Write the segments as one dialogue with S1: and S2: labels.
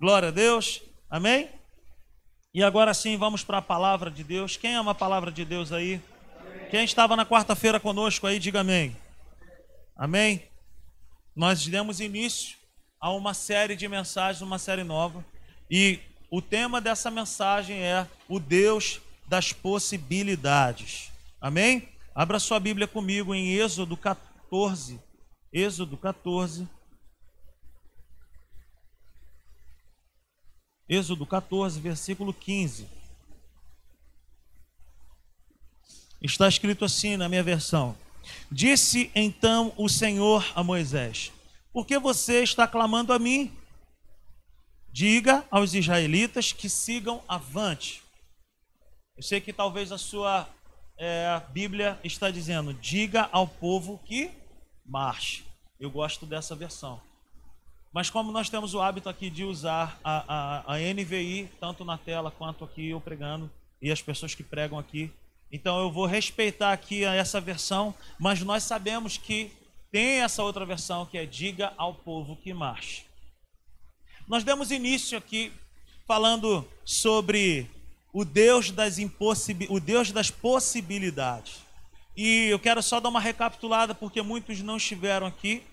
S1: Glória a Deus. Amém? E agora sim, vamos para a palavra de Deus. Quem ama a palavra de Deus aí? Quem estava na quarta-feira conosco aí, diga amém. Amém? Nós demos início a uma série de mensagens, uma série nova. E o tema dessa mensagem é o Deus das possibilidades. Amém? Abra sua Bíblia comigo em Êxodo 14. Êxodo 14. Êxodo 14, versículo 15. Está escrito assim na minha versão: Disse então o Senhor a Moisés: Por que você está clamando a mim? Diga aos israelitas que sigam avante. Eu sei que talvez a sua é, Bíblia está dizendo: diga ao povo que marche. Eu gosto dessa versão. Mas como nós temos o hábito aqui de usar a, a, a NVI, tanto na tela quanto aqui eu pregando, e as pessoas que pregam aqui, então eu vou respeitar aqui essa versão, mas nós sabemos que tem essa outra versão que é diga ao povo que marche. Nós demos início aqui falando sobre o Deus das impossibil... o Deus das possibilidades. E eu quero só dar uma recapitulada porque muitos não estiveram aqui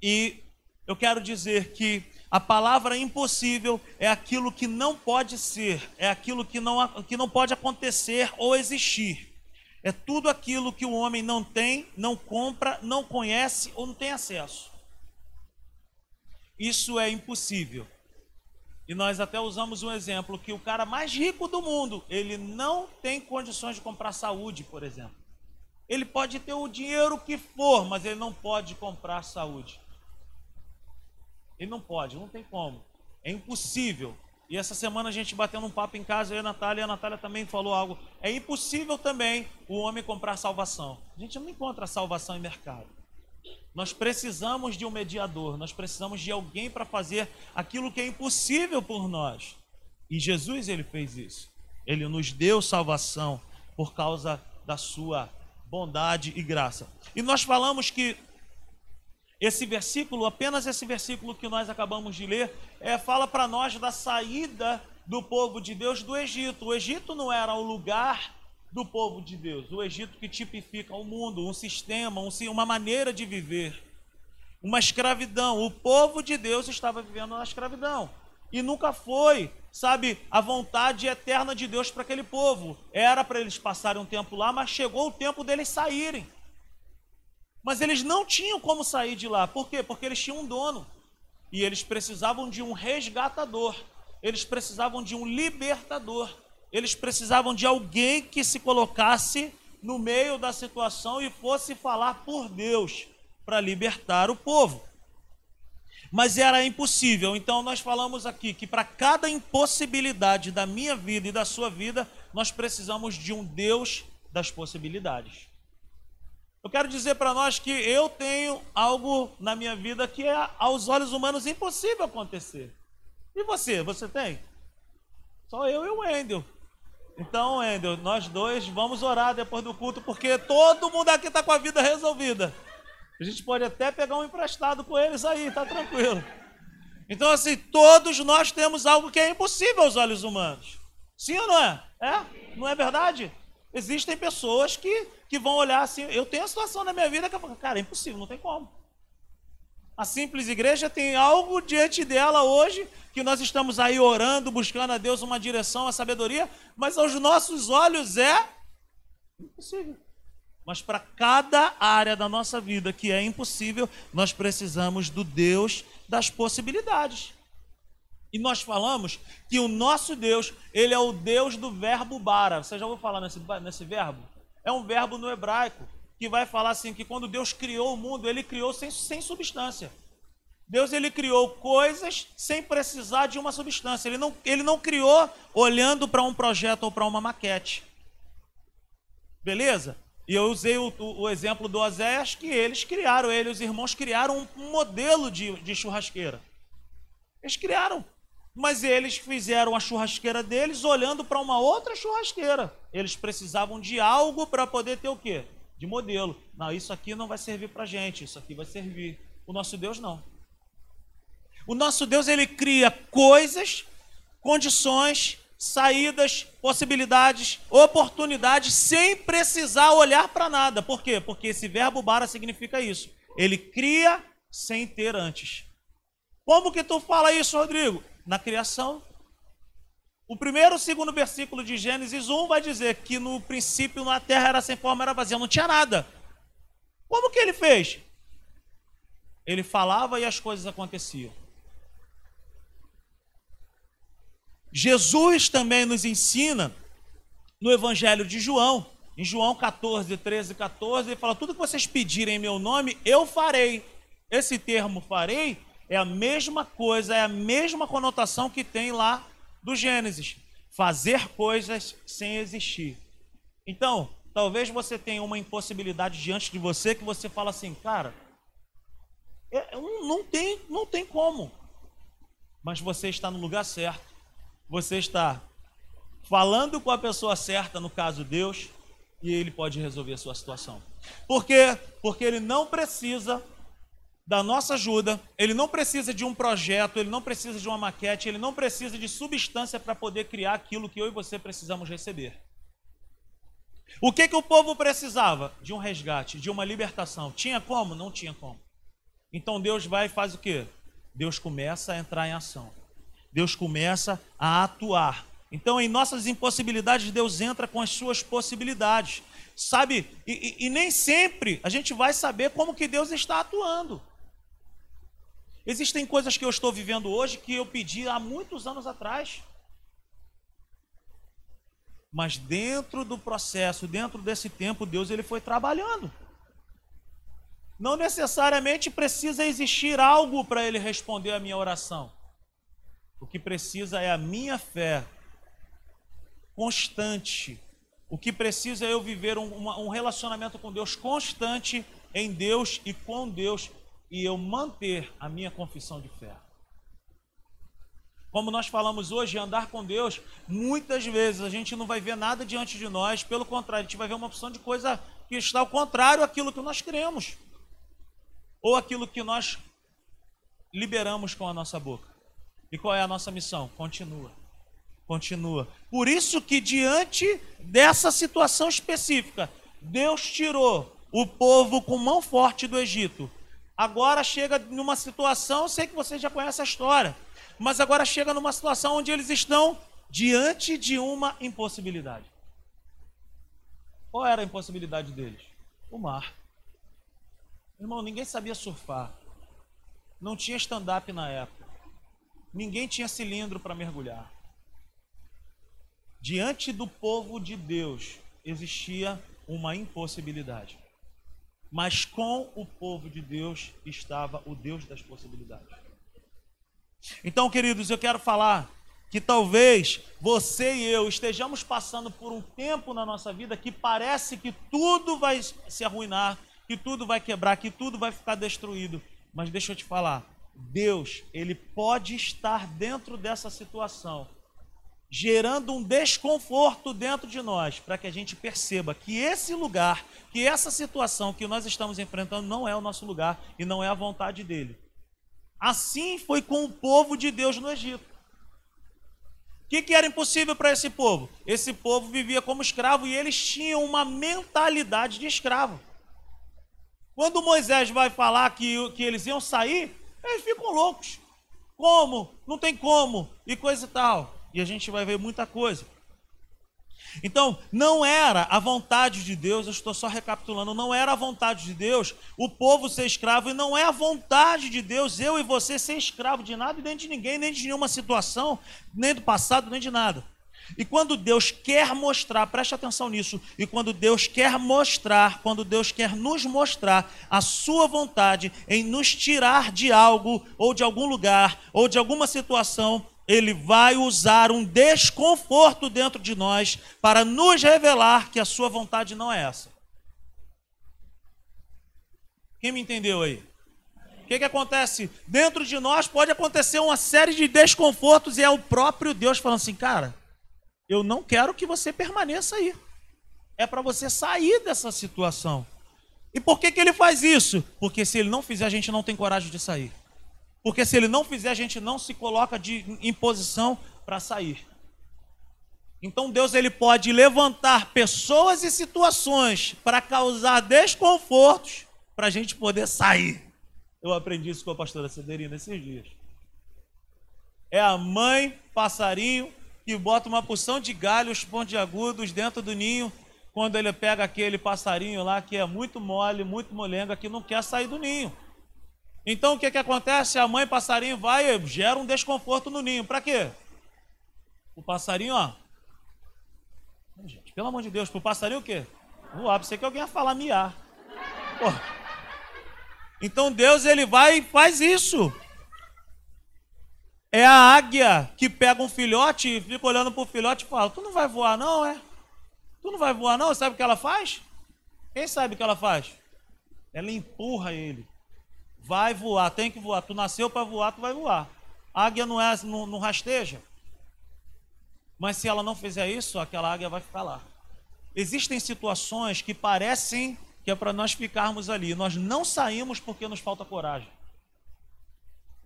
S1: e eu quero dizer que a palavra impossível é aquilo que não pode ser, é aquilo que não, que não pode acontecer ou existir. É tudo aquilo que o homem não tem, não compra, não conhece ou não tem acesso. Isso é impossível. E nós até usamos um exemplo que o cara mais rico do mundo, ele não tem condições de comprar saúde, por exemplo. Ele pode ter o dinheiro que for, mas ele não pode comprar saúde. Ele não pode, não tem como. É impossível. E essa semana a gente batendo um papo em casa, eu e a Natália, e a Natália também falou algo. É impossível também o homem comprar salvação. A gente não encontra salvação em mercado. Nós precisamos de um mediador, nós precisamos de alguém para fazer aquilo que é impossível por nós. E Jesus, ele fez isso. Ele nos deu salvação por causa da sua bondade e graça. E nós falamos que esse versículo, apenas esse versículo que nós acabamos de ler, é, fala para nós da saída do povo de Deus do Egito. O Egito não era o lugar do povo de Deus, o Egito que tipifica o mundo, um sistema, um, uma maneira de viver, uma escravidão. O povo de Deus estava vivendo na escravidão e nunca foi, sabe, a vontade eterna de Deus para aquele povo. Era para eles passarem um tempo lá, mas chegou o tempo deles saírem. Mas eles não tinham como sair de lá. Por quê? Porque eles tinham um dono. E eles precisavam de um resgatador. Eles precisavam de um libertador. Eles precisavam de alguém que se colocasse no meio da situação e fosse falar por Deus para libertar o povo. Mas era impossível. Então nós falamos aqui que para cada impossibilidade da minha vida e da sua vida, nós precisamos de um Deus das possibilidades. Eu quero dizer para nós que eu tenho algo na minha vida que é aos olhos humanos impossível acontecer. E você, você tem? Só eu e o Wendel. Então, Wendel, nós dois vamos orar depois do culto, porque todo mundo aqui está com a vida resolvida. A gente pode até pegar um emprestado com eles aí, tá tranquilo. Então, assim, todos nós temos algo que é impossível aos olhos humanos. Sim ou não é? É? Não é verdade? Existem pessoas que, que vão olhar assim. Eu tenho a situação na minha vida que eu cara, é impossível, não tem como. A simples igreja tem algo diante dela hoje que nós estamos aí orando, buscando a Deus uma direção, a sabedoria, mas aos nossos olhos é impossível. Mas para cada área da nossa vida que é impossível, nós precisamos do Deus das possibilidades. E nós falamos que o nosso Deus, ele é o Deus do verbo bara. Você já ouviu falar nesse, nesse verbo? É um verbo no hebraico que vai falar assim que quando Deus criou o mundo, ele criou sem, sem substância. Deus ele criou coisas sem precisar de uma substância. Ele não, ele não criou olhando para um projeto ou para uma maquete. Beleza? E eu usei o, o, exemplo do Oséias, que eles criaram, ele os irmãos criaram um modelo de, de churrasqueira. Eles criaram mas eles fizeram a churrasqueira deles olhando para uma outra churrasqueira. Eles precisavam de algo para poder ter o quê? De modelo. Não, isso aqui não vai servir para gente, isso aqui vai servir. O nosso Deus não. O nosso Deus ele cria coisas, condições, saídas, possibilidades, oportunidades sem precisar olhar para nada. Por quê? Porque esse verbo bara significa isso. Ele cria sem ter antes. Como que tu fala isso, Rodrigo? Na criação. O primeiro e segundo versículo de Gênesis 1 vai dizer que no princípio a terra era sem forma, era vazia, não tinha nada. Como que ele fez? Ele falava e as coisas aconteciam. Jesus também nos ensina no Evangelho de João, em João 14, 13 e 14, ele fala: Tudo que vocês pedirem em meu nome, eu farei. Esse termo farei é a mesma coisa, é a mesma conotação que tem lá do Gênesis: fazer coisas sem existir. Então, talvez você tenha uma impossibilidade diante de você que você fala assim, cara, é, não tem, não tem como. Mas você está no lugar certo você está falando com a pessoa certa, no caso Deus, e ele pode resolver a sua situação. Por quê? Porque ele não precisa da nossa ajuda, ele não precisa de um projeto, ele não precisa de uma maquete, ele não precisa de substância para poder criar aquilo que eu e você precisamos receber. O que, que o povo precisava? De um resgate, de uma libertação. Tinha como? Não tinha como. Então Deus vai e faz o quê? Deus começa a entrar em ação. Deus começa a atuar. Então, em nossas impossibilidades, Deus entra com as suas possibilidades. Sabe? E, e, e, nem sempre a gente vai saber como que Deus está atuando. Existem coisas que eu estou vivendo hoje que eu pedi há muitos anos atrás. Mas dentro do processo, dentro desse tempo, Deus ele foi trabalhando. Não necessariamente precisa existir algo para ele responder a minha oração. O que precisa é a minha fé constante. O que precisa é eu viver um, um relacionamento com Deus constante em Deus e com Deus e eu manter a minha confissão de fé. Como nós falamos hoje, andar com Deus, muitas vezes a gente não vai ver nada diante de nós, pelo contrário, a gente vai ver uma opção de coisa que está ao contrário daquilo que nós queremos, ou aquilo que nós liberamos com a nossa boca. E qual é a nossa missão? Continua. Continua. Por isso que diante dessa situação específica, Deus tirou o povo com mão forte do Egito. Agora chega numa situação, sei que vocês já conhecem a história, mas agora chega numa situação onde eles estão diante de uma impossibilidade. Qual era a impossibilidade deles? O mar. Irmão, ninguém sabia surfar. Não tinha stand-up na época. Ninguém tinha cilindro para mergulhar. Diante do povo de Deus existia uma impossibilidade. Mas com o povo de Deus estava o Deus das possibilidades. Então, queridos, eu quero falar que talvez você e eu estejamos passando por um tempo na nossa vida que parece que tudo vai se arruinar, que tudo vai quebrar, que tudo vai ficar destruído. Mas deixa eu te falar, Deus, ele pode estar dentro dessa situação, gerando um desconforto dentro de nós, para que a gente perceba que esse lugar, que essa situação que nós estamos enfrentando não é o nosso lugar e não é a vontade dele. Assim foi com o povo de Deus no Egito. O que, que era impossível para esse povo? Esse povo vivia como escravo e eles tinham uma mentalidade de escravo. Quando Moisés vai falar que, que eles iam sair, eles ficam loucos. Como? Não tem como. E coisa e tal. E a gente vai ver muita coisa. Então, não era a vontade de Deus, eu estou só recapitulando, não era a vontade de Deus o povo ser escravo, e não é a vontade de Deus eu e você ser escravo de nada, nem de ninguém, nem de nenhuma situação, nem do passado, nem de nada. E quando Deus quer mostrar, preste atenção nisso, e quando Deus quer mostrar, quando Deus quer nos mostrar a sua vontade em nos tirar de algo, ou de algum lugar, ou de alguma situação, ele vai usar um desconforto dentro de nós para nos revelar que a sua vontade não é essa. Quem me entendeu aí? O que, que acontece? Dentro de nós pode acontecer uma série de desconfortos e é o próprio Deus falando assim, cara, eu não quero que você permaneça aí. É para você sair dessa situação. E por que, que ele faz isso? Porque se ele não fizer, a gente não tem coragem de sair. Porque se ele não fizer, a gente não se coloca de, em posição para sair. Então Deus ele pode levantar pessoas e situações para causar desconfortos para a gente poder sair. Eu aprendi isso com a pastora Cederina esses dias. É a mãe passarinho que bota uma porção de galhos pontiagudos dentro do ninho quando ele pega aquele passarinho lá que é muito mole, muito molenga, que não quer sair do ninho. Então o que, que acontece? A mãe passarinho vai e gera um desconforto no ninho. Para quê? O passarinho, ó. Gente, pelo amor de Deus, pro passarinho o quê? Voar, pensei que alguém ia falar miar. Então Deus ele vai e faz isso. É a águia que pega um filhote e fica olhando para o filhote e fala: Tu não vai voar, não, é? Tu não vai voar, não? Sabe o que ela faz? Quem sabe o que ela faz? Ela empurra ele. Vai voar, tem que voar. Tu nasceu para voar, tu vai voar. A águia não, é, não, não rasteja. Mas se ela não fizer isso, aquela águia vai ficar lá. Existem situações que parecem que é para nós ficarmos ali. Nós não saímos porque nos falta coragem.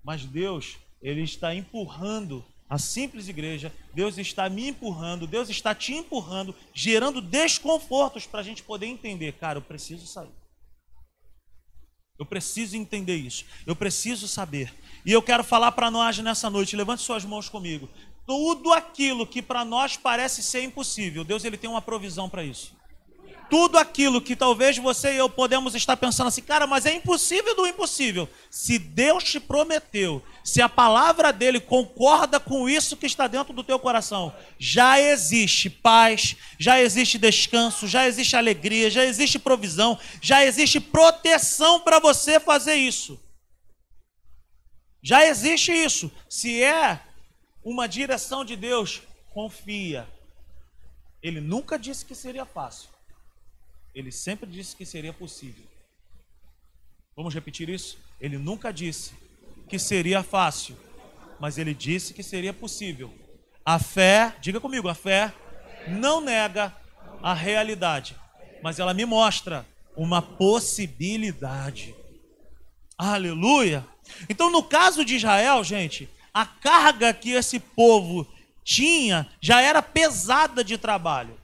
S1: Mas Deus ele está empurrando a simples igreja, Deus está me empurrando, Deus está te empurrando, gerando desconfortos para a gente poder entender, cara, eu preciso sair. Eu preciso entender isso. Eu preciso saber. E eu quero falar para nós nessa noite, levante suas mãos comigo. Tudo aquilo que para nós parece ser impossível, Deus ele tem uma provisão para isso tudo aquilo que talvez você e eu podemos estar pensando assim, cara, mas é impossível do impossível. Se Deus te prometeu, se a palavra dele concorda com isso que está dentro do teu coração, já existe paz, já existe descanso, já existe alegria, já existe provisão, já existe proteção para você fazer isso. Já existe isso. Se é uma direção de Deus, confia. Ele nunca disse que seria fácil. Ele sempre disse que seria possível. Vamos repetir isso? Ele nunca disse que seria fácil, mas ele disse que seria possível. A fé, diga comigo, a fé não nega a realidade, mas ela me mostra uma possibilidade. Aleluia! Então, no caso de Israel, gente, a carga que esse povo tinha já era pesada de trabalho.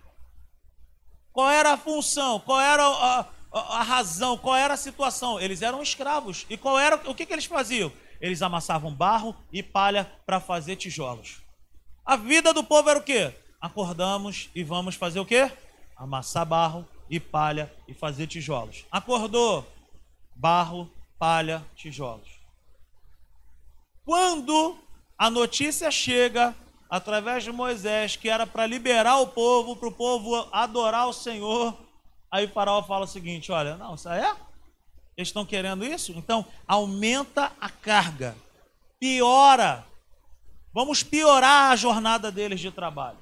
S1: Qual era a função? Qual era a, a, a razão? Qual era a situação? Eles eram escravos. E qual era o que, que eles faziam? Eles amassavam barro e palha para fazer tijolos. A vida do povo era o quê? Acordamos e vamos fazer o quê? Amassar barro e palha e fazer tijolos. Acordou? Barro, palha, tijolos. Quando a notícia chega através de Moisés, que era para liberar o povo, para o povo adorar o Senhor. Aí o faraó fala o seguinte: olha, não, isso é? Eles estão querendo isso? Então aumenta a carga, piora. Vamos piorar a jornada deles de trabalho.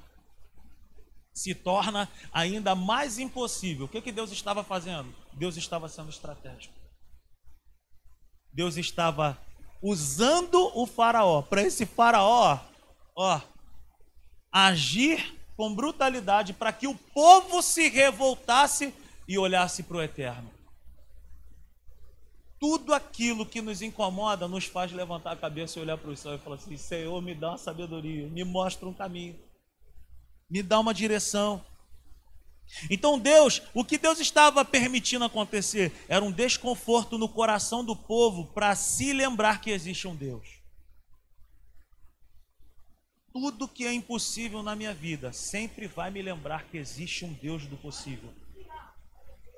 S1: Se torna ainda mais impossível. O que, que Deus estava fazendo? Deus estava sendo estratégico. Deus estava usando o faraó. Para esse faraó, ó, agir com brutalidade para que o povo se revoltasse e olhasse para o eterno. Tudo aquilo que nos incomoda nos faz levantar a cabeça e olhar para o céu e falar assim: Senhor, me dá uma sabedoria, me mostra um caminho, me dá uma direção. Então, Deus, o que Deus estava permitindo acontecer era um desconforto no coração do povo para se lembrar que existe um Deus tudo que é impossível na minha vida sempre vai me lembrar que existe um Deus do possível.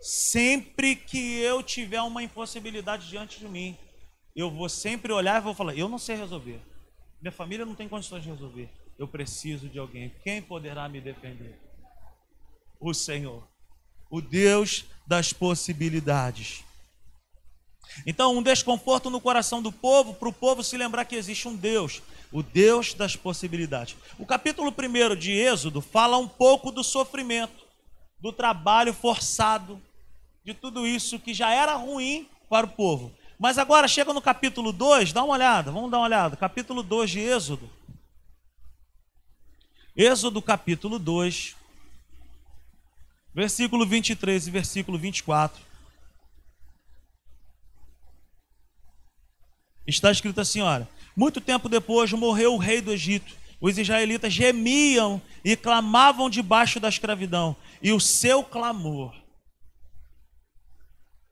S1: Sempre que eu tiver uma impossibilidade diante de mim, eu vou sempre olhar e vou falar: eu não sei resolver. Minha família não tem condições de resolver. Eu preciso de alguém. Quem poderá me defender? O Senhor, o Deus das possibilidades. Então, um desconforto no coração do povo, para o povo se lembrar que existe um Deus o Deus das possibilidades. O capítulo 1 de Êxodo fala um pouco do sofrimento, do trabalho forçado, de tudo isso que já era ruim para o povo. Mas agora chega no capítulo 2, dá uma olhada, vamos dar uma olhada. Capítulo 2 de Êxodo. Êxodo capítulo 2, versículo 23 e versículo 24. Está escrito assim: olha, muito tempo depois morreu o rei do Egito. Os israelitas gemiam e clamavam debaixo da escravidão, e o seu clamor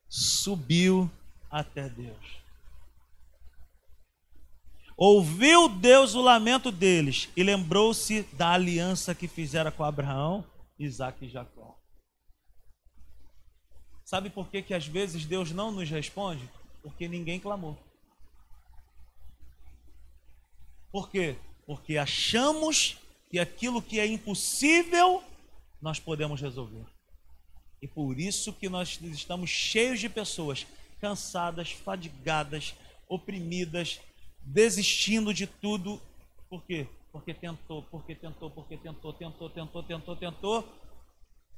S1: subiu até Deus. Ouviu Deus o lamento deles e lembrou-se da aliança que fizera com Abraão, Isaac e Jacó. Sabe por que, que às vezes Deus não nos responde? Porque ninguém clamou. Por quê? Porque achamos que aquilo que é impossível nós podemos resolver. E por isso que nós estamos cheios de pessoas cansadas, fadigadas, oprimidas, desistindo de tudo. Por quê? Porque tentou, porque tentou, porque tentou, tentou, tentou, tentou, tentou,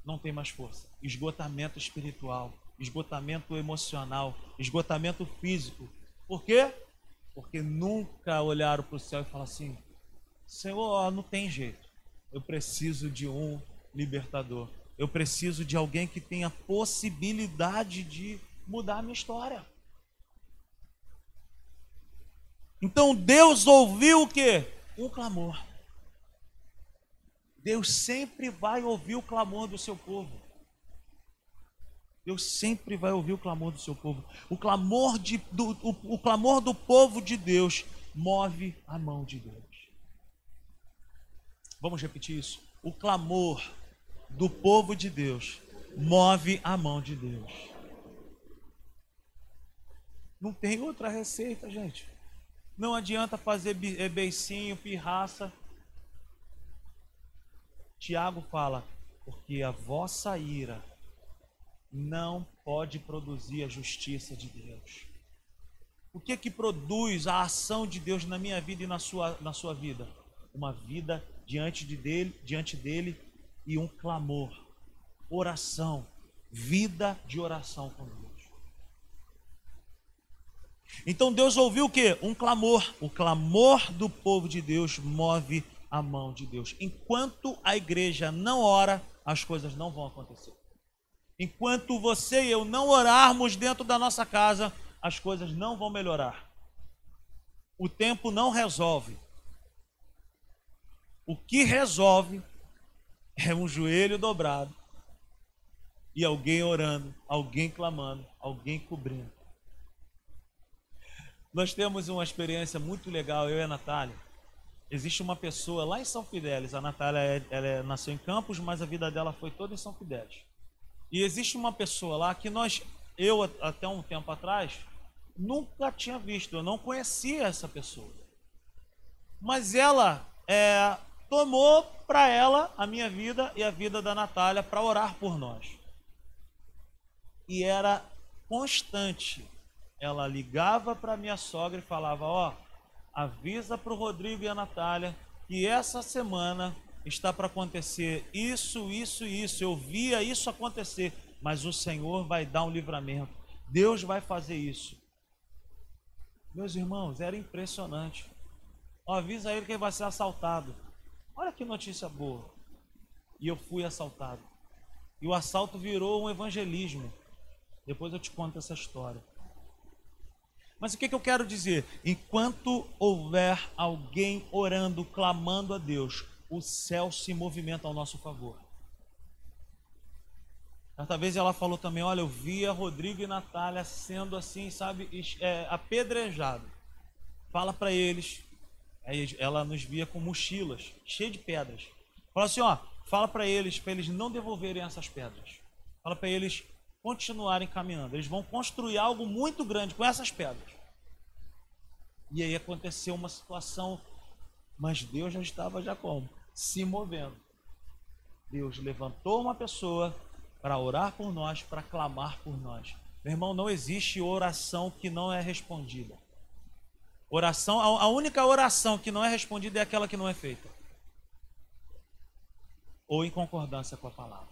S1: não tem mais força. Esgotamento espiritual, esgotamento emocional, esgotamento físico. Por quê? Porque nunca olharam para o céu e falaram assim: Senhor, não tem jeito. Eu preciso de um libertador. Eu preciso de alguém que tenha possibilidade de mudar a minha história. Então Deus ouviu o que? Um clamor. Deus sempre vai ouvir o clamor do seu povo. Deus sempre vai ouvir o clamor do seu povo. O clamor, de, do, o, o clamor do povo de Deus move a mão de Deus. Vamos repetir isso? O clamor do povo de Deus move a mão de Deus. Não tem outra receita, gente. Não adianta fazer eh, beicinho, pirraça. Tiago fala, porque a vossa ira não pode produzir a justiça de Deus. O que que produz a ação de Deus na minha vida e na sua, na sua vida? Uma vida diante de dele, diante dele e um clamor, oração, vida de oração com Deus. Então Deus ouviu o que? Um clamor. O clamor do povo de Deus move a mão de Deus. Enquanto a igreja não ora, as coisas não vão acontecer. Enquanto você e eu não orarmos dentro da nossa casa, as coisas não vão melhorar. O tempo não resolve. O que resolve é um joelho dobrado e alguém orando, alguém clamando, alguém cobrindo. Nós temos uma experiência muito legal, eu e a Natália. Existe uma pessoa lá em São Fidélis, a Natália é, ela é, nasceu em Campos, mas a vida dela foi toda em São Fidélis. E existe uma pessoa lá que nós, eu até um tempo atrás, nunca tinha visto, eu não conhecia essa pessoa. Mas ela é, tomou para ela a minha vida e a vida da Natália para orar por nós. E era constante ela ligava para minha sogra e falava: Ó, oh, avisa para o Rodrigo e a Natália que essa semana está para acontecer isso, isso e isso. Eu via isso acontecer, mas o Senhor vai dar um livramento. Deus vai fazer isso. Meus irmãos, era impressionante. Avisa ele que ele vai ser assaltado. Olha que notícia boa. E eu fui assaltado. E o assalto virou um evangelismo. Depois eu te conto essa história. Mas o que, que eu quero dizer? Enquanto houver alguém orando, clamando a Deus, o céu se movimenta ao nosso favor. Certa vez ela falou também: Olha, eu via Rodrigo e Natália sendo assim, sabe, é, apedrejado. Fala para eles. Aí ela nos via com mochilas, cheias de pedras. Fala assim: Ó, fala para eles, para eles não devolverem essas pedras. Fala para eles continuarem caminhando. Eles vão construir algo muito grande com essas pedras. E aí aconteceu uma situação, mas Deus já estava já como? Se movendo. Deus levantou uma pessoa para orar por nós, para clamar por nós. Meu irmão, não existe oração que não é respondida. Oração, a única oração que não é respondida é aquela que não é feita. Ou em concordância com a palavra.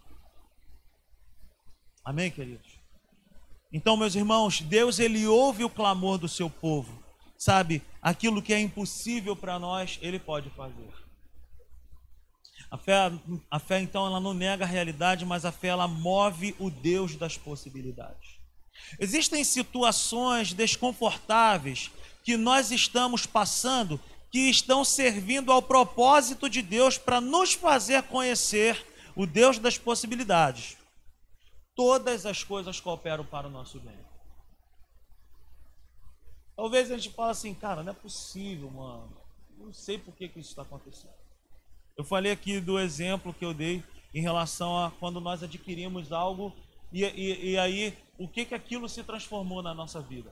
S1: Amém, queridos? Então, meus irmãos, Deus ele ouve o clamor do seu povo. Sabe, aquilo que é impossível para nós, ele pode fazer. A fé, a fé então ela não nega a realidade, mas a fé ela move o Deus das possibilidades. Existem situações desconfortáveis que nós estamos passando que estão servindo ao propósito de Deus para nos fazer conhecer o Deus das possibilidades. Todas as coisas cooperam para o nosso bem. Talvez a gente fale assim, cara, não é possível, mano. Não sei por que, que isso está acontecendo. Eu falei aqui do exemplo que eu dei em relação a quando nós adquirimos algo e, e, e aí o que, que aquilo se transformou na nossa vida.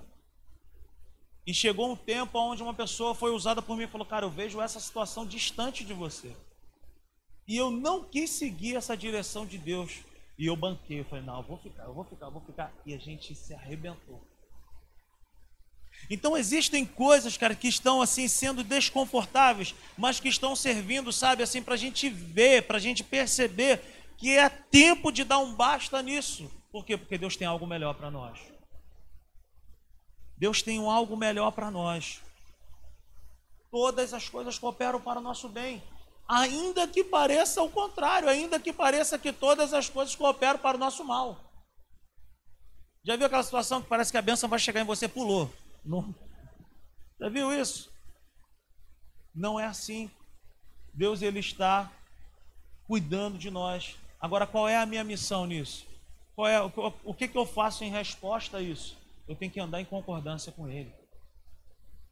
S1: E chegou um tempo onde uma pessoa foi usada por mim e falou: Cara, eu vejo essa situação distante de você. E eu não quis seguir essa direção de Deus. E eu banquei. Eu falei: Não, eu vou ficar, eu vou ficar, eu vou ficar. E a gente se arrebentou. Então existem coisas, cara, que estão assim sendo desconfortáveis, mas que estão servindo, sabe, assim, para a gente ver, para a gente perceber que é tempo de dar um basta nisso. Por quê? Porque Deus tem algo melhor para nós. Deus tem um algo melhor para nós. Todas as coisas cooperam para o nosso bem. Ainda que pareça o contrário, ainda que pareça que todas as coisas cooperam para o nosso mal. Já viu aquela situação que parece que a bênção vai chegar em você, pulou? Não. Já viu isso? Não é assim. Deus ele está cuidando de nós. Agora, qual é a minha missão nisso? Qual é, o, que, que eu faço em resposta a isso? Eu tenho que andar em concordância com Ele.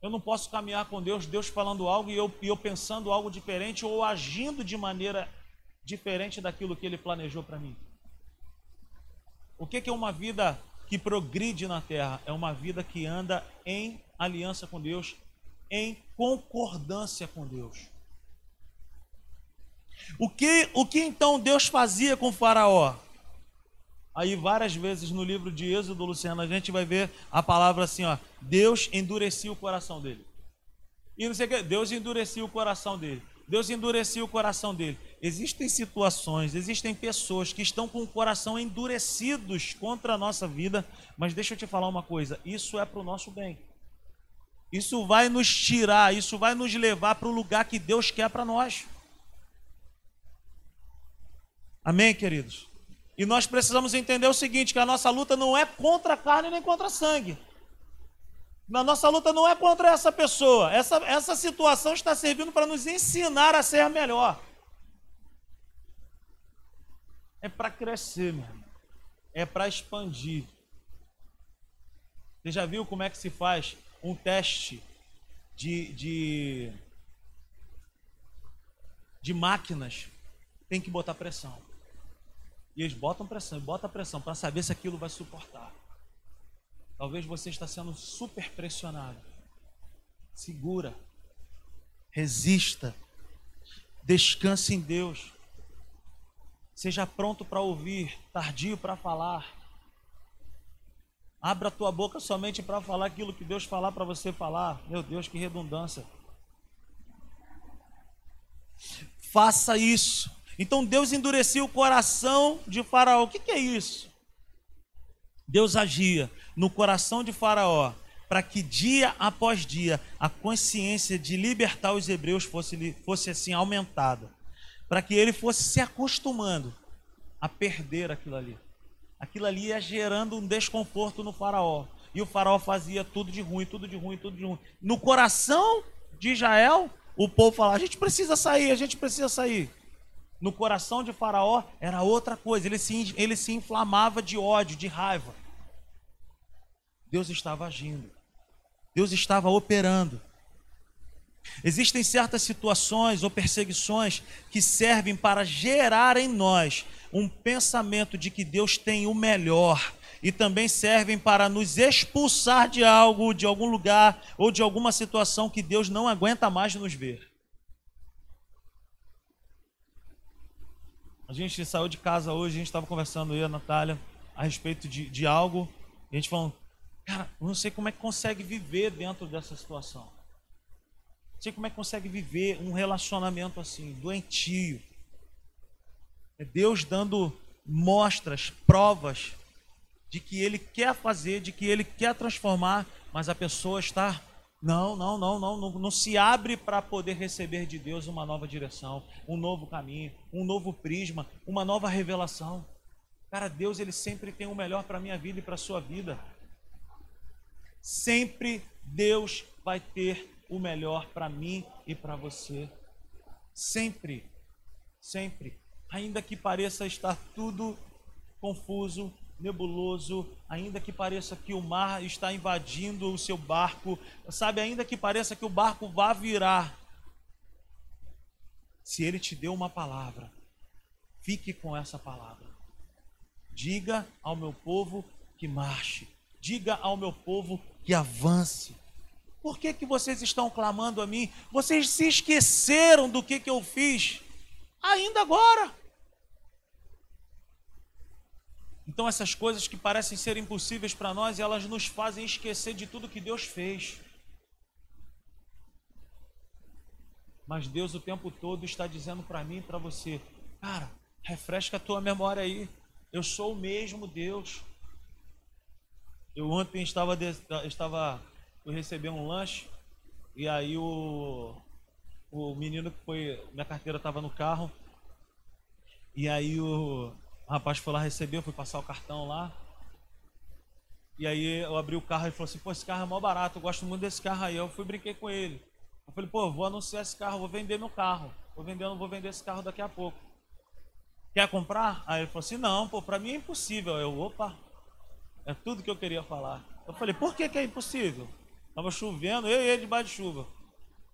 S1: Eu não posso caminhar com Deus, Deus falando algo e eu, e eu pensando algo diferente ou agindo de maneira diferente daquilo que Ele planejou para mim. O que, que é uma vida que progride na terra? É uma vida que anda em aliança com Deus, em concordância com Deus. O que, o que então Deus fazia com Faraó? Aí várias vezes no livro de Êxodo, Luciano, a gente vai ver a palavra assim, ó, Deus endurecia o coração dele. E não sei o que, Deus endurecia o coração dele. Deus endurecia o coração dele. Existem situações, existem pessoas que estão com o coração endurecidos contra a nossa vida, mas deixa eu te falar uma coisa, isso é para o nosso bem. Isso vai nos tirar, isso vai nos levar para o lugar que Deus quer para nós. Amém, queridos? E nós precisamos entender o seguinte: que a nossa luta não é contra a carne nem contra sangue. A nossa luta não é contra essa pessoa. Essa, essa situação está servindo para nos ensinar a ser melhor. É para crescer, meu irmão. É para expandir. Você já viu como é que se faz um teste de, de, de máquinas? Tem que botar pressão. E eles botam pressão, botam pressão para saber se aquilo vai suportar. Talvez você está sendo super pressionado. Segura. Resista. Descanse em Deus. Seja pronto para ouvir, tardio para falar. Abra a tua boca somente para falar aquilo que Deus falar para você falar. Meu Deus, que redundância. Faça isso. Então Deus endurecia o coração de Faraó. O que, que é isso? Deus agia no coração de Faraó para que dia após dia a consciência de libertar os hebreus fosse, fosse assim aumentada, para que ele fosse se acostumando a perder aquilo ali. Aquilo ali ia gerando um desconforto no Faraó. E o Faraó fazia tudo de ruim, tudo de ruim, tudo de ruim. No coração de Israel, o povo falava: a gente precisa sair, a gente precisa sair no coração de Faraó era outra coisa. Ele se, ele se inflamava de ódio, de raiva. Deus estava agindo. Deus estava operando. Existem certas situações ou perseguições que servem para gerar em nós um pensamento de que Deus tem o melhor e também servem para nos expulsar de algo, de algum lugar ou de alguma situação que Deus não aguenta mais nos ver. A gente saiu de casa hoje, a gente estava conversando, e a Natália, a respeito de, de algo. E a gente falou, cara, eu não sei como é que consegue viver dentro dessa situação. Sei como é que consegue viver um relacionamento assim, doentio. É Deus dando mostras, provas de que Ele quer fazer, de que Ele quer transformar, mas a pessoa está não, não, não, não, não, não se abre para poder receber de Deus uma nova direção, um novo caminho, um novo prisma, uma nova revelação. Cara, Deus ele sempre tem o melhor para minha vida e para sua vida. Sempre Deus vai ter o melhor para mim e para você. Sempre, sempre. Ainda que pareça estar tudo confuso, nebuloso, ainda que pareça que o mar está invadindo o seu barco, sabe, ainda que pareça que o barco vá virar. Se ele te deu uma palavra, fique com essa palavra. Diga ao meu povo que marche. Diga ao meu povo que avance. Por que, que vocês estão clamando a mim? Vocês se esqueceram do que, que eu fiz ainda agora. Então, essas coisas que parecem ser impossíveis para nós, elas nos fazem esquecer de tudo que Deus fez. Mas Deus o tempo todo está dizendo para mim e para você: cara, refresca a tua memória aí. Eu sou o mesmo Deus. Eu ontem estava, estava eu recebi um lanche e aí o, o menino que foi, minha carteira estava no carro e aí o, rapaz foi lá receber, eu fui passar o cartão lá. E aí eu abri o carro e falou assim, pô, esse carro é mó barato, eu gosto muito desse carro aí. Eu fui brinquei com ele. Eu falei, pô, vou anunciar esse carro, vou vender meu carro. Vou vender, vou vender esse carro daqui a pouco. Quer comprar? Aí ele falou assim, não, pô, pra mim é impossível. Eu, opa, é tudo que eu queria falar. Eu falei, por que, que é impossível? Tava chovendo, eu e ele debaixo de chuva.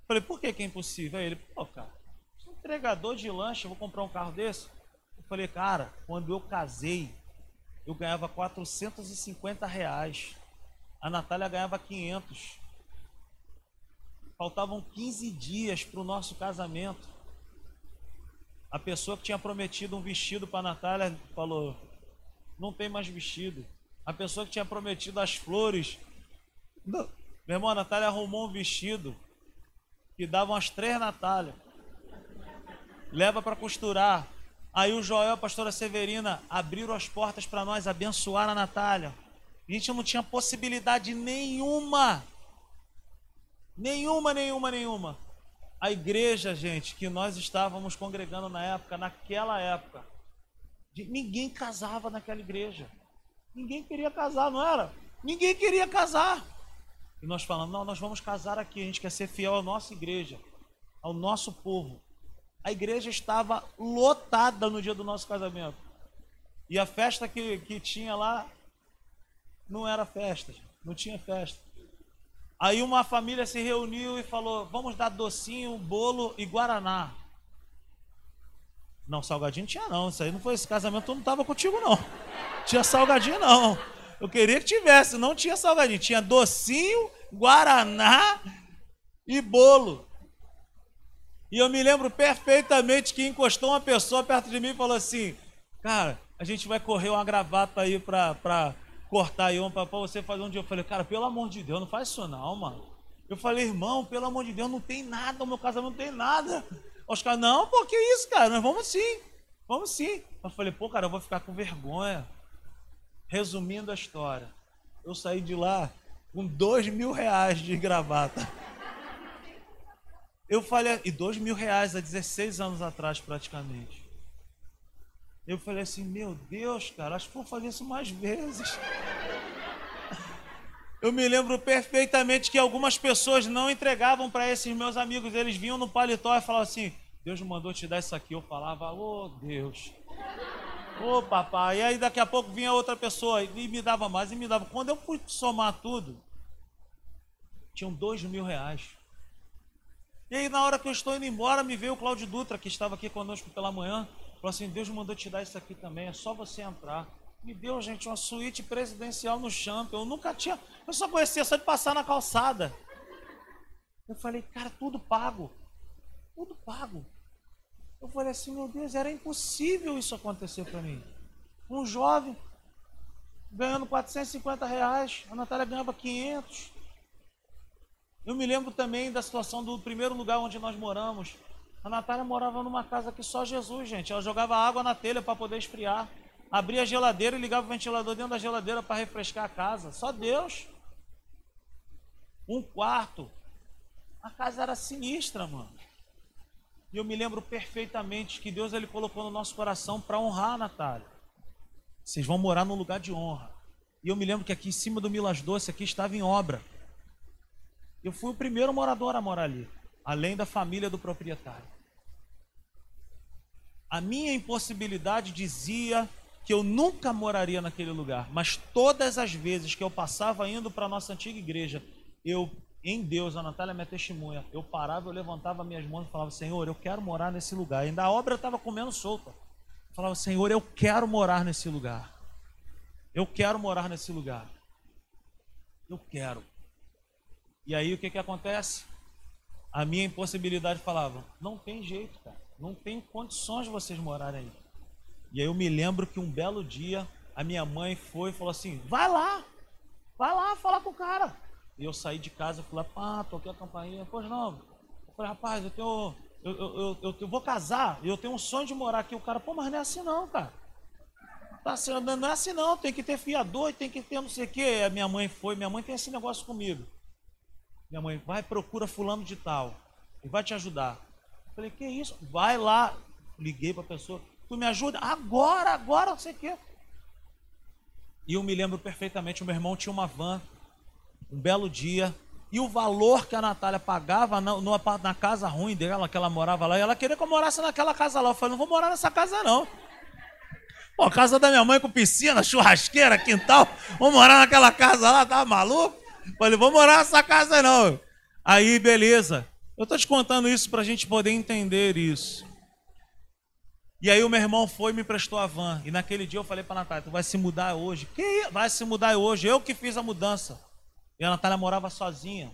S1: Falei, por que, que é impossível? Aí ele, pô, cara, sou entregador de lanche, vou comprar um carro desse? Eu falei, cara, quando eu casei, eu ganhava 450 reais. A Natália ganhava 500. Faltavam 15 dias para o nosso casamento. A pessoa que tinha prometido um vestido para a Natália falou: não tem mais vestido. A pessoa que tinha prometido as flores. Não. Meu irmão, a Natália arrumou um vestido que dava umas três Natália. Leva para costurar. Aí o Joel, a pastora Severina, abriram as portas para nós, abençoar a Natália. A gente não tinha possibilidade nenhuma. Nenhuma, nenhuma, nenhuma. A igreja, gente, que nós estávamos congregando na época, naquela época, ninguém casava naquela igreja. Ninguém queria casar, não era? Ninguém queria casar. E nós falamos, não, nós vamos casar aqui, a gente quer ser fiel à nossa igreja, ao nosso povo. A igreja estava lotada no dia do nosso casamento. E a festa que, que tinha lá não era festa, não tinha festa. Aí uma família se reuniu e falou: vamos dar docinho, bolo e guaraná. Não, salgadinho tinha não. Isso aí não foi esse casamento, não estava contigo não. Tinha salgadinho não. Eu queria que tivesse, não tinha salgadinho. Tinha docinho, guaraná e bolo. E eu me lembro perfeitamente que encostou uma pessoa perto de mim e falou assim: Cara, a gente vai correr uma gravata aí pra, pra cortar aí uma pra, pra você fazer um dia. Eu falei, cara, pelo amor de Deus, não faz isso não, mano. Eu falei, irmão, pelo amor de Deus, não tem nada, o meu casamento não tem nada. Os caras, não, pô, que isso, cara? Nós vamos sim, vamos sim. Eu falei, pô, cara, eu vou ficar com vergonha. Resumindo a história, eu saí de lá com dois mil reais de gravata. Eu falei, e dois mil reais há 16 anos atrás, praticamente. Eu falei assim, meu Deus, cara, acho que vou fazer isso mais vezes. Eu me lembro perfeitamente que algumas pessoas não entregavam para esses meus amigos. Eles vinham no paletó e falavam assim: Deus mandou te dar isso aqui. Eu falava: Oh Deus, ô oh, papai. E aí daqui a pouco vinha outra pessoa e me dava mais e me dava. Quando eu fui somar tudo, tinham dois mil reais. E aí, na hora que eu estou indo embora, me veio o Cláudio Dutra, que estava aqui conosco pela manhã. Falou assim: Deus mandou te dar isso aqui também, é só você entrar. Me deu, gente, uma suíte presidencial no Champion. Eu nunca tinha. Eu só conhecia só de passar na calçada. Eu falei, cara, tudo pago. Tudo pago. Eu falei assim, meu Deus, era impossível isso acontecer para mim. Um jovem ganhando 450 reais, a Natália ganhava 500. Eu me lembro também da situação do primeiro lugar onde nós moramos. A Natália morava numa casa que só Jesus, gente. Ela jogava água na telha para poder esfriar. Abria a geladeira e ligava o ventilador dentro da geladeira para refrescar a casa. Só Deus. Um quarto. A casa era sinistra, mano. E eu me lembro perfeitamente que Deus ele colocou no nosso coração para honrar a Natália. Vocês vão morar num lugar de honra. E eu me lembro que aqui em cima do Milas Doce aqui estava em obra. Eu fui o primeiro morador a morar ali, além da família do proprietário. A minha impossibilidade dizia que eu nunca moraria naquele lugar, mas todas as vezes que eu passava indo para a nossa antiga igreja, eu, em Deus, a Natália é minha testemunha, eu parava, eu levantava minhas mãos e falava: Senhor, eu quero morar nesse lugar. Ainda a obra estava comendo solta. Eu falava: Senhor, eu quero morar nesse lugar. Eu quero morar nesse lugar. Eu quero. E aí o que, que acontece? A minha impossibilidade falava: não tem jeito, cara. Não tem condições de vocês morarem aí. E aí eu me lembro que um belo dia a minha mãe foi e falou assim: vai lá, vai lá falar com o cara. E eu saí de casa, fui lá, pá, toquei a campainha. Pois não. Eu falei, rapaz, eu tenho. Eu, eu, eu, eu, vou casar eu tenho um sonho de morar aqui. O cara, pô, mas não é assim não, cara. Tá assim, não é assim não, tem que ter fiador, tem que ter não sei o quê. A minha mãe foi, minha mãe tem esse negócio comigo. Minha mãe, vai, procura fulano de tal. E vai te ajudar. Eu falei, que isso? Vai lá. Liguei para a pessoa. Tu me ajuda? Agora, agora, não sei o quê. E eu me lembro perfeitamente, o meu irmão tinha uma van, um belo dia, e o valor que a Natália pagava na, na casa ruim dela, que ela morava lá, e ela queria que eu morasse naquela casa lá. Eu falei, não vou morar nessa casa não. Pô, casa da minha mãe com piscina, churrasqueira, quintal, vou morar naquela casa lá, tá maluco? Falei, vou morar nessa casa não. Aí, beleza. Eu estou te contando isso para a gente poder entender isso. E aí o meu irmão foi e me prestou a van. E naquele dia eu falei para Natália, tu vai se mudar hoje. Que vai se mudar hoje? Eu que fiz a mudança. E a Natália morava sozinha.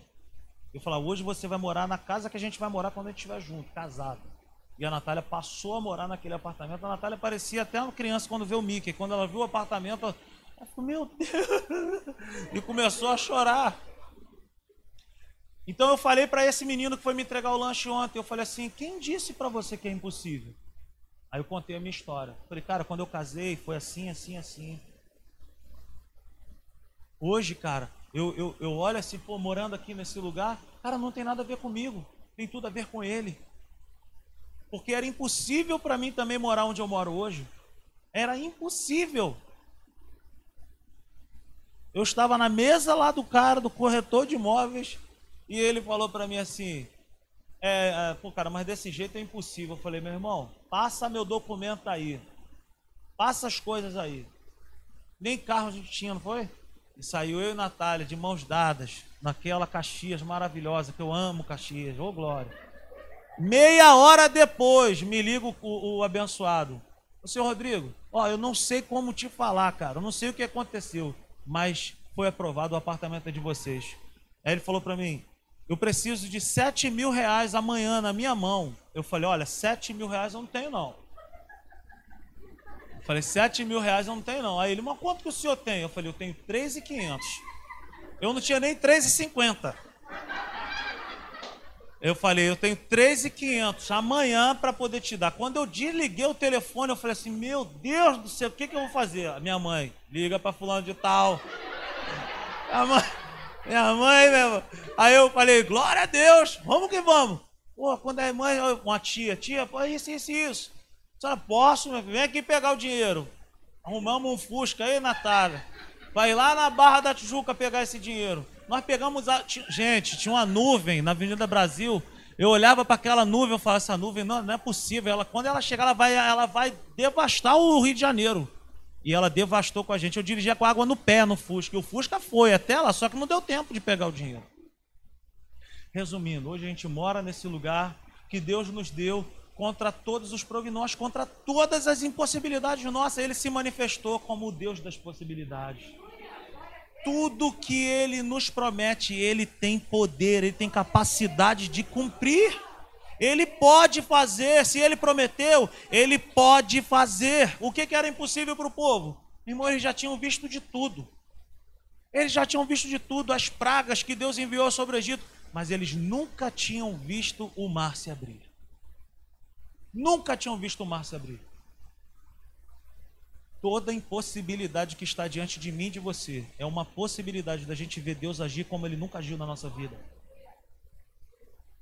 S1: Eu falei, hoje você vai morar na casa que a gente vai morar quando a gente estiver junto, casado. E a Natália passou a morar naquele apartamento. A Natália parecia até uma criança quando vê o Mickey. Quando ela viu o apartamento, ela falou, meu Deus! E começou a chorar. Então eu falei para esse menino que foi me entregar o lanche ontem, eu falei assim, quem disse para você que é impossível? Aí eu contei a minha história. falei, cara, quando eu casei foi assim, assim, assim. Hoje, cara, eu, eu, eu olho assim, pô, morando aqui nesse lugar, cara, não tem nada a ver comigo, tem tudo a ver com ele. Porque era impossível para mim também morar onde eu moro hoje. Era impossível. Eu estava na mesa lá do cara, do corretor de imóveis, e ele falou para mim assim: é, é, pô, cara, mas desse jeito é impossível. Eu falei, meu irmão, passa meu documento aí. Passa as coisas aí. Nem carro a gente tinha, não foi? E saiu eu e Natália de mãos dadas, naquela Caxias maravilhosa, que eu amo Caxias, ô oh, glória. Meia hora depois, me liga o, o, o abençoado. O senhor Rodrigo, ó, eu não sei como te falar, cara, eu não sei o que aconteceu mas foi aprovado o apartamento de vocês. Aí ele falou para mim, eu preciso de 7 mil reais amanhã na minha mão. Eu falei, olha, 7 mil reais eu não tenho não. Falei, 7 mil reais eu não tenho não. Aí ele, mas quanto que o senhor tem? Eu falei, eu tenho 3,500. Eu não tinha nem 3,50. Eu falei, eu tenho 3,500 amanhã para poder te dar. Quando eu desliguei o telefone, eu falei assim: Meu Deus do céu, o que, que eu vou fazer? A minha mãe, liga para fulano de tal. Minha mãe, minha mãe mesmo. Aí eu falei: Glória a Deus, vamos que vamos. Pô, quando é mãe, uma tia, tia, pô, isso, isso, isso. Senhora, posso, meu filho? Vem aqui pegar o dinheiro. Arrumamos um Fusca aí, Natália. Vai lá na Barra da Tijuca pegar esse dinheiro. Nós pegamos a. Gente, tinha uma nuvem na Avenida Brasil. Eu olhava para aquela nuvem e falava, essa nuvem não, não é possível. Ela, quando ela chegar, ela vai, ela vai devastar o Rio de Janeiro. E ela devastou com a gente. Eu dirigia com água no pé no Fusca. E o Fusca foi até lá, só que não deu tempo de pegar o dinheiro. Resumindo, hoje a gente mora nesse lugar que Deus nos deu contra todos os prognósticos, contra todas as impossibilidades nossas. Ele se manifestou como o Deus das possibilidades tudo que ele nos promete, ele tem poder, ele tem capacidade de cumprir. Ele pode fazer, se ele prometeu, ele pode fazer. O que, que era impossível para o povo? Irmão, eles já tinham visto de tudo. Eles já tinham visto de tudo, as pragas que Deus enviou sobre o Egito, mas eles nunca tinham visto o mar se abrir. Nunca tinham visto o mar se abrir toda impossibilidade que está diante de mim e de você é uma possibilidade da gente ver Deus agir como ele nunca agiu na nossa vida.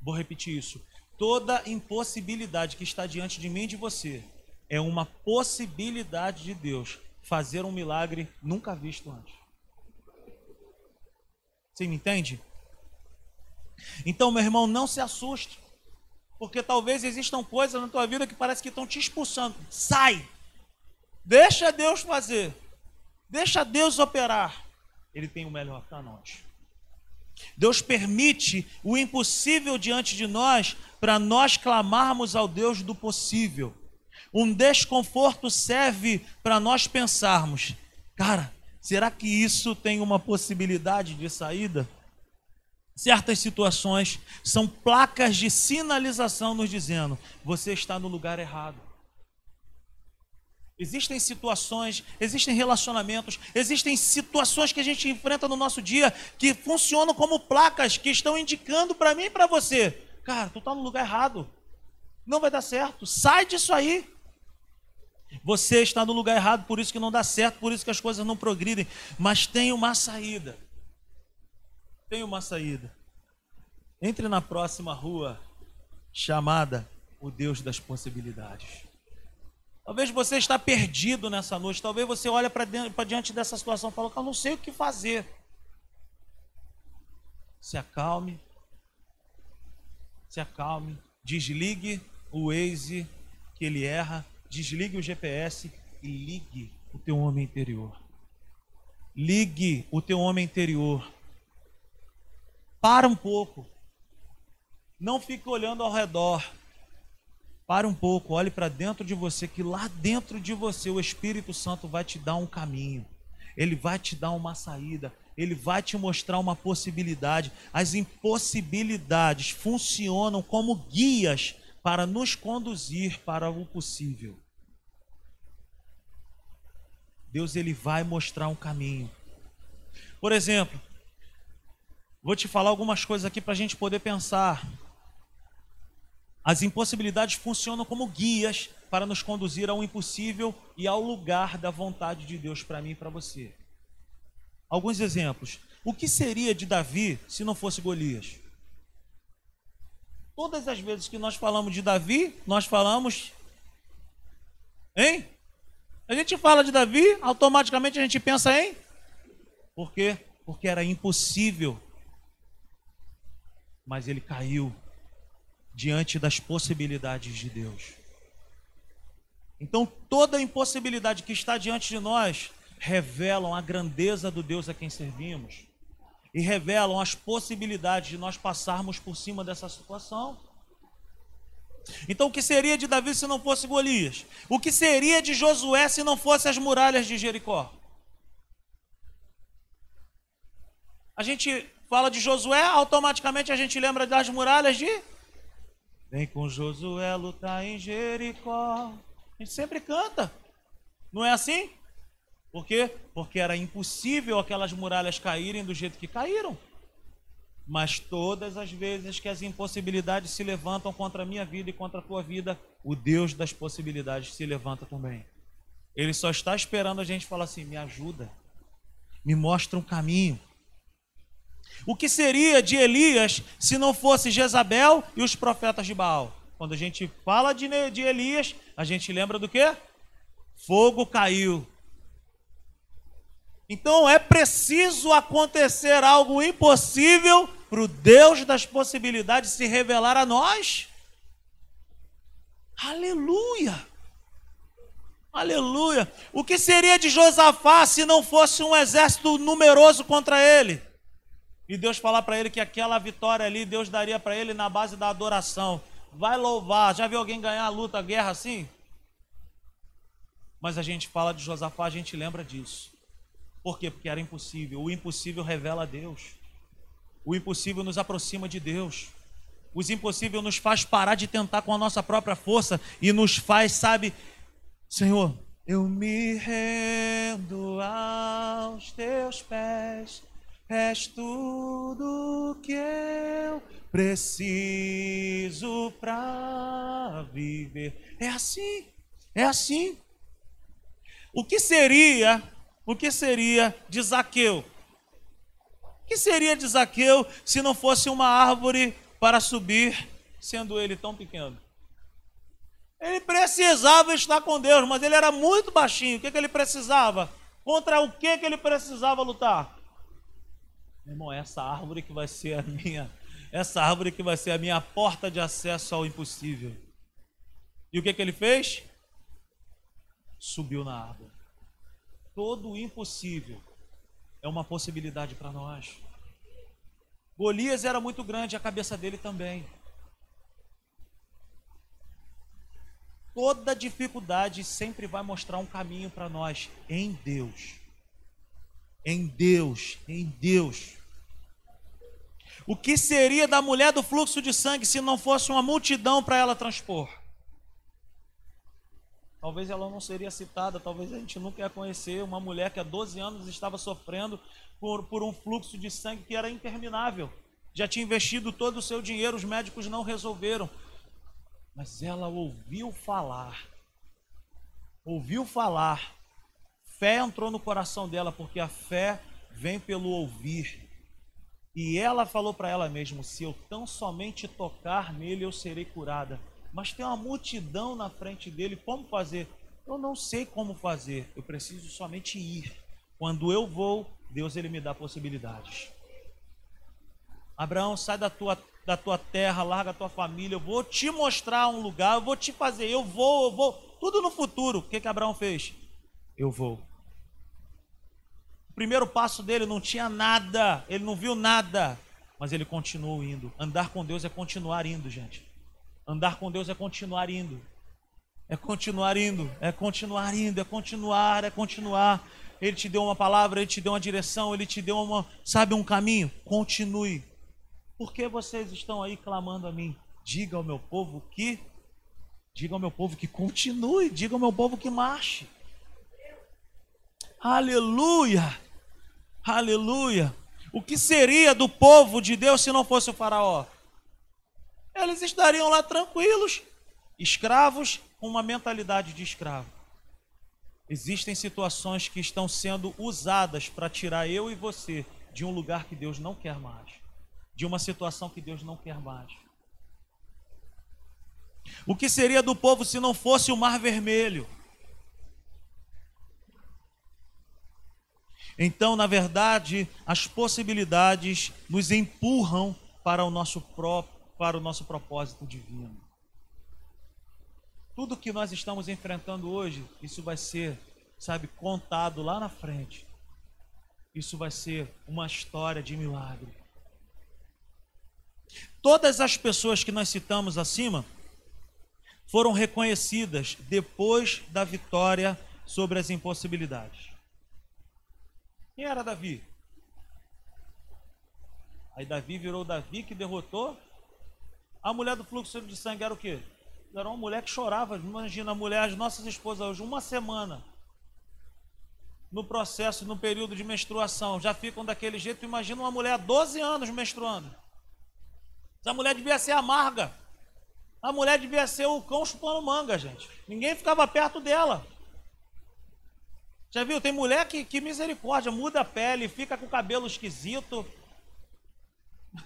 S1: Vou repetir isso. Toda impossibilidade que está diante de mim e de você é uma possibilidade de Deus fazer um milagre nunca visto antes. Você me entende? Então, meu irmão, não se assuste. Porque talvez existam coisas na tua vida que parece que estão te expulsando. Sai! Deixa Deus fazer. Deixa Deus operar. Ele tem o melhor para nós. Deus permite o impossível diante de nós para nós clamarmos ao Deus do possível. Um desconforto serve para nós pensarmos: cara, será que isso tem uma possibilidade de saída? Certas situações são placas de sinalização nos dizendo: você está no lugar errado. Existem situações, existem relacionamentos, existem situações que a gente enfrenta no nosso dia que funcionam como placas que estão indicando para mim e para você: cara, tu está no lugar errado, não vai dar certo, sai disso aí. Você está no lugar errado, por isso que não dá certo, por isso que as coisas não progridem, mas tem uma saída. Tem uma saída. Entre na próxima rua chamada o Deus das possibilidades. Talvez você está perdido nessa noite. Talvez você olhe para diante dessa situação e fale, eu não sei o que fazer. Se acalme. Se acalme. Desligue o Waze que ele erra. Desligue o GPS e ligue o teu homem interior. Ligue o teu homem interior. Para um pouco. Não fique olhando ao redor. Pare um pouco, olhe para dentro de você, que lá dentro de você o Espírito Santo vai te dar um caminho, ele vai te dar uma saída, ele vai te mostrar uma possibilidade. As impossibilidades funcionam como guias para nos conduzir para o possível. Deus ele vai mostrar um caminho. Por exemplo, vou te falar algumas coisas aqui para a gente poder pensar. As impossibilidades funcionam como guias para nos conduzir ao impossível e ao lugar da vontade de Deus para mim e para você. Alguns exemplos. O que seria de Davi se não fosse Golias? Todas as vezes que nós falamos de Davi, nós falamos. Hein? A gente fala de Davi, automaticamente a gente pensa em. Por quê? Porque era impossível. Mas ele caiu diante das possibilidades de Deus. Então, toda impossibilidade que está diante de nós revelam a grandeza do Deus a quem servimos e revelam as possibilidades de nós passarmos por cima dessa situação. Então, o que seria de Davi se não fosse Golias? O que seria de Josué se não fosse as muralhas de Jericó? A gente fala de Josué, automaticamente a gente lembra das muralhas de Vem com Josué lutar em Jericó. A gente sempre canta. Não é assim? Por quê? Porque era impossível aquelas muralhas caírem do jeito que caíram. Mas todas as vezes que as impossibilidades se levantam contra a minha vida e contra a tua vida, o Deus das possibilidades se levanta também. Ele só está esperando a gente falar assim: me ajuda, me mostra um caminho, o que seria de Elias se não fosse Jezabel e os profetas de Baal? Quando a gente fala de, de Elias, a gente lembra do que? Fogo caiu. Então é preciso acontecer algo impossível para o Deus das possibilidades se revelar a nós. Aleluia! Aleluia! O que seria de Josafá se não fosse um exército numeroso contra ele? E Deus falar para ele que aquela vitória ali, Deus daria para ele na base da adoração. Vai louvar. Já viu alguém ganhar a luta, a guerra assim? Mas a gente fala de Josafá, a gente lembra disso. Por quê? Porque era impossível. O impossível revela a Deus. O impossível nos aproxima de Deus. O impossível nos faz parar de tentar com a nossa própria força e nos faz, sabe, Senhor, eu me rendo aos teus pés És tudo que eu preciso para viver. É assim, é assim. O que seria, o que seria de Zaqueu? O que seria de Zaqueu se não fosse uma árvore para subir, sendo ele tão pequeno? Ele precisava estar com Deus, mas ele era muito baixinho. O que, que ele precisava? Contra o que, que ele precisava lutar? Irmão, essa árvore que vai ser a minha, essa árvore que vai ser a minha porta de acesso ao impossível. E o que, que ele fez? Subiu na árvore. Todo o impossível é uma possibilidade para nós. Golias era muito grande, a cabeça dele também. Toda dificuldade sempre vai mostrar um caminho para nós em Deus. Em Deus, em Deus. O que seria da mulher do fluxo de sangue se não fosse uma multidão para ela transpor? Talvez ela não seria citada, talvez a gente nunca ia conhecer uma mulher que há 12 anos estava sofrendo por, por um fluxo de sangue que era interminável. Já tinha investido todo o seu dinheiro, os médicos não resolveram. Mas ela ouviu falar. Ouviu falar. Fé entrou no coração dela, porque a fé vem pelo ouvir. E ela falou para ela mesma: se eu tão somente tocar nele, eu serei curada. Mas tem uma multidão na frente dele, como fazer? Eu não sei como fazer, eu preciso somente ir. Quando eu vou, Deus ele me dá possibilidades. Abraão, sai da tua da tua terra, larga a tua família, eu vou te mostrar um lugar, eu vou te fazer, eu vou, eu vou, tudo no futuro. O que que Abraão fez? Eu vou. O primeiro passo dele não tinha nada, ele não viu nada, mas ele continuou indo. Andar com Deus é continuar indo, gente. Andar com Deus é continuar indo. É continuar indo, é continuar indo, é continuar, é continuar. Ele te deu uma palavra, ele te deu uma direção, ele te deu uma, sabe, um caminho. Continue. Por que vocês estão aí clamando a mim? Diga ao meu povo que diga ao meu povo que continue, diga ao meu povo que marche. Aleluia! Aleluia! O que seria do povo de Deus se não fosse o faraó? Eles estariam lá tranquilos, escravos com uma mentalidade de escravo. Existem situações que estão sendo usadas para tirar eu e você de um lugar que Deus não quer mais de uma situação que Deus não quer mais. O que seria do povo se não fosse o Mar Vermelho? Então, na verdade, as possibilidades nos empurram para o nosso próprio, para o nosso propósito divino. Tudo que nós estamos enfrentando hoje, isso vai ser, sabe, contado lá na frente. Isso vai ser uma história de milagre. Todas as pessoas que nós citamos acima foram reconhecidas depois da vitória sobre as impossibilidades. Quem era Davi? Aí Davi virou Davi que derrotou. A mulher do fluxo de sangue era o quê? Era uma mulher que chorava. Imagina a mulher, as nossas esposas hoje, uma semana no processo, no período de menstruação, já ficam daquele jeito. Imagina uma mulher 12 anos menstruando. Essa mulher devia ser amarga. A mulher devia ser o cão chupando manga, gente. Ninguém ficava perto dela. Já viu? Tem mulher que, que misericórdia, muda a pele, fica com o cabelo esquisito.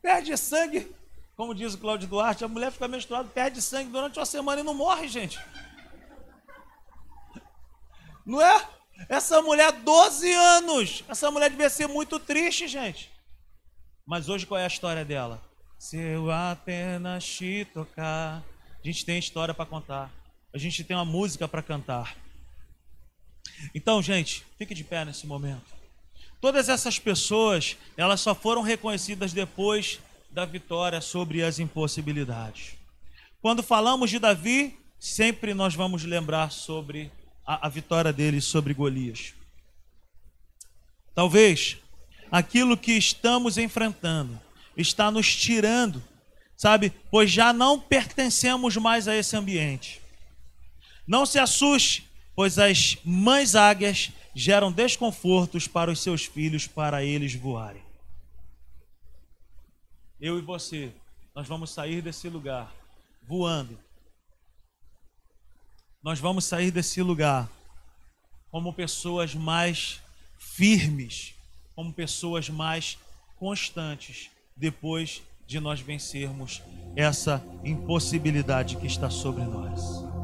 S1: Perde sangue. Como diz o Cláudio Duarte, a mulher fica menstruada, perde sangue durante uma semana e não morre, gente. Não é? Essa mulher, 12 anos. Essa mulher devia ser muito triste, gente. Mas hoje qual é a história dela? Se eu apenas te tocar. A gente tem história para contar. A gente tem uma música para cantar. Então, gente, fique de pé nesse momento. Todas essas pessoas, elas só foram reconhecidas depois da vitória sobre as impossibilidades. Quando falamos de Davi, sempre nós vamos lembrar sobre a, a vitória dele sobre Golias. Talvez aquilo que estamos enfrentando está nos tirando, sabe? Pois já não pertencemos mais a esse ambiente. Não se assuste, pois as mães águias geram desconfortos para os seus filhos para eles voarem. Eu e você, nós vamos sair desse lugar voando. Nós vamos sair desse lugar como pessoas mais firmes, como pessoas mais constantes depois de nós vencermos essa impossibilidade que está sobre nós.